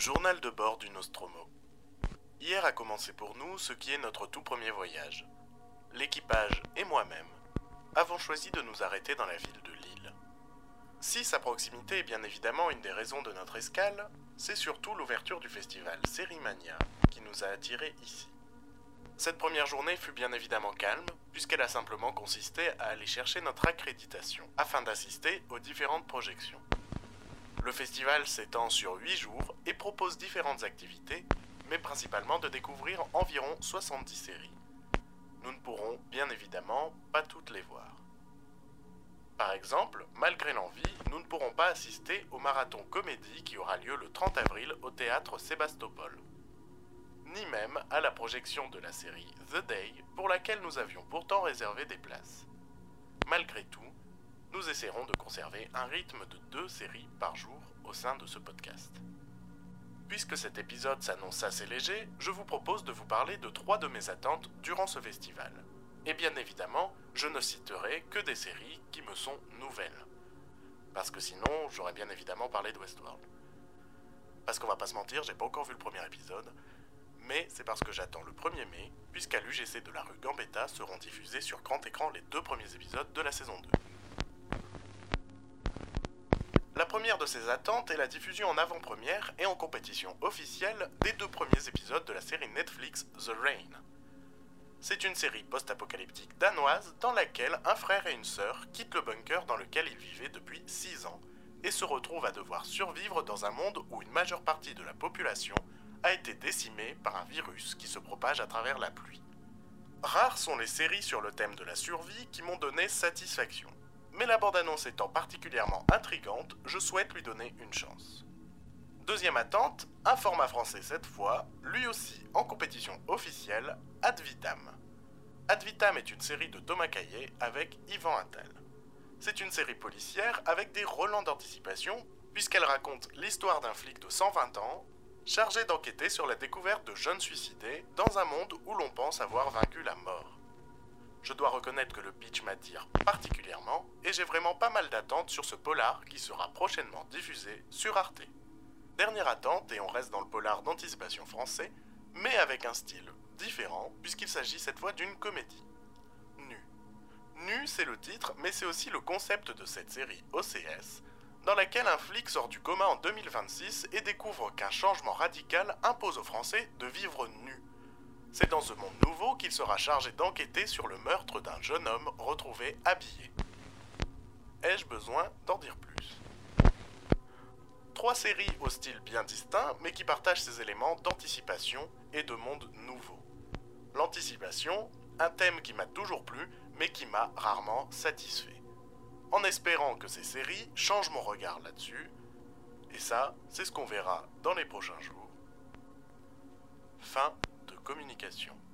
Journal de bord du Nostromo. Hier a commencé pour nous ce qui est notre tout premier voyage. L'équipage et moi-même avons choisi de nous arrêter dans la ville de Lille. Si sa proximité est bien évidemment une des raisons de notre escale, c'est surtout l'ouverture du festival Sérimania qui nous a attirés ici. Cette première journée fut bien évidemment calme, puisqu'elle a simplement consisté à aller chercher notre accréditation, afin d'assister aux différentes projections. Le festival s'étend sur 8 jours et propose différentes activités, mais principalement de découvrir environ 70 séries. Nous ne pourrons bien évidemment pas toutes les voir. Par exemple, malgré l'envie, nous ne pourrons pas assister au marathon comédie qui aura lieu le 30 avril au théâtre Sébastopol. Ni même à la projection de la série The Day pour laquelle nous avions pourtant réservé des places. Malgré tout, nous essaierons de conserver un rythme de deux séries par jour au sein de ce podcast. Puisque cet épisode s'annonce assez léger, je vous propose de vous parler de trois de mes attentes durant ce festival. Et bien évidemment, je ne citerai que des séries qui me sont nouvelles. Parce que sinon, j'aurais bien évidemment parlé de Westworld. Parce qu'on va pas se mentir, j'ai pas encore vu le premier épisode, mais c'est parce que j'attends le 1er mai, puisqu'à l'UGC de la rue Gambetta seront diffusés sur grand écran les deux premiers épisodes de la saison 2. Première de ces attentes est la diffusion en avant-première et en compétition officielle des deux premiers épisodes de la série Netflix The Rain. C'est une série post-apocalyptique danoise dans laquelle un frère et une sœur quittent le bunker dans lequel ils vivaient depuis 6 ans et se retrouvent à devoir survivre dans un monde où une majeure partie de la population a été décimée par un virus qui se propage à travers la pluie. Rares sont les séries sur le thème de la survie qui m'ont donné satisfaction mais la bande-annonce étant particulièrement intrigante, je souhaite lui donner une chance. Deuxième attente, un format français cette fois, lui aussi en compétition officielle, Ad Vitam. Est une série de Thomas Caillet avec Yvan Attal. C'est une série policière avec des relents d'anticipation, puisqu'elle raconte l'histoire d'un flic de 120 ans, chargé d'enquêter sur la découverte de jeunes suicidés dans un monde où l'on pense avoir vaincu la mort. Je dois reconnaître que le pitch m'attire particulièrement et j'ai vraiment pas mal d'attentes sur ce polar qui sera prochainement diffusé sur Arte. Dernière attente, et on reste dans le polar d'anticipation français, mais avec un style différent puisqu'il s'agit cette fois d'une comédie. Nu. Nu, c'est le titre, mais c'est aussi le concept de cette série OCS, dans laquelle un flic sort du coma en 2026 et découvre qu'un changement radical impose aux Français de vivre nu. C'est dans ce monde nouveau qu'il sera chargé d'enquêter sur le meurtre d'un jeune homme retrouvé habillé. Ai-je besoin d'en dire plus? Trois séries au style bien distinct, mais qui partagent ces éléments d'anticipation et de monde nouveau. L'anticipation, un thème qui m'a toujours plu, mais qui m'a rarement satisfait. En espérant que ces séries changent mon regard là-dessus, et ça, c'est ce qu'on verra dans les prochains jours. Fin communication.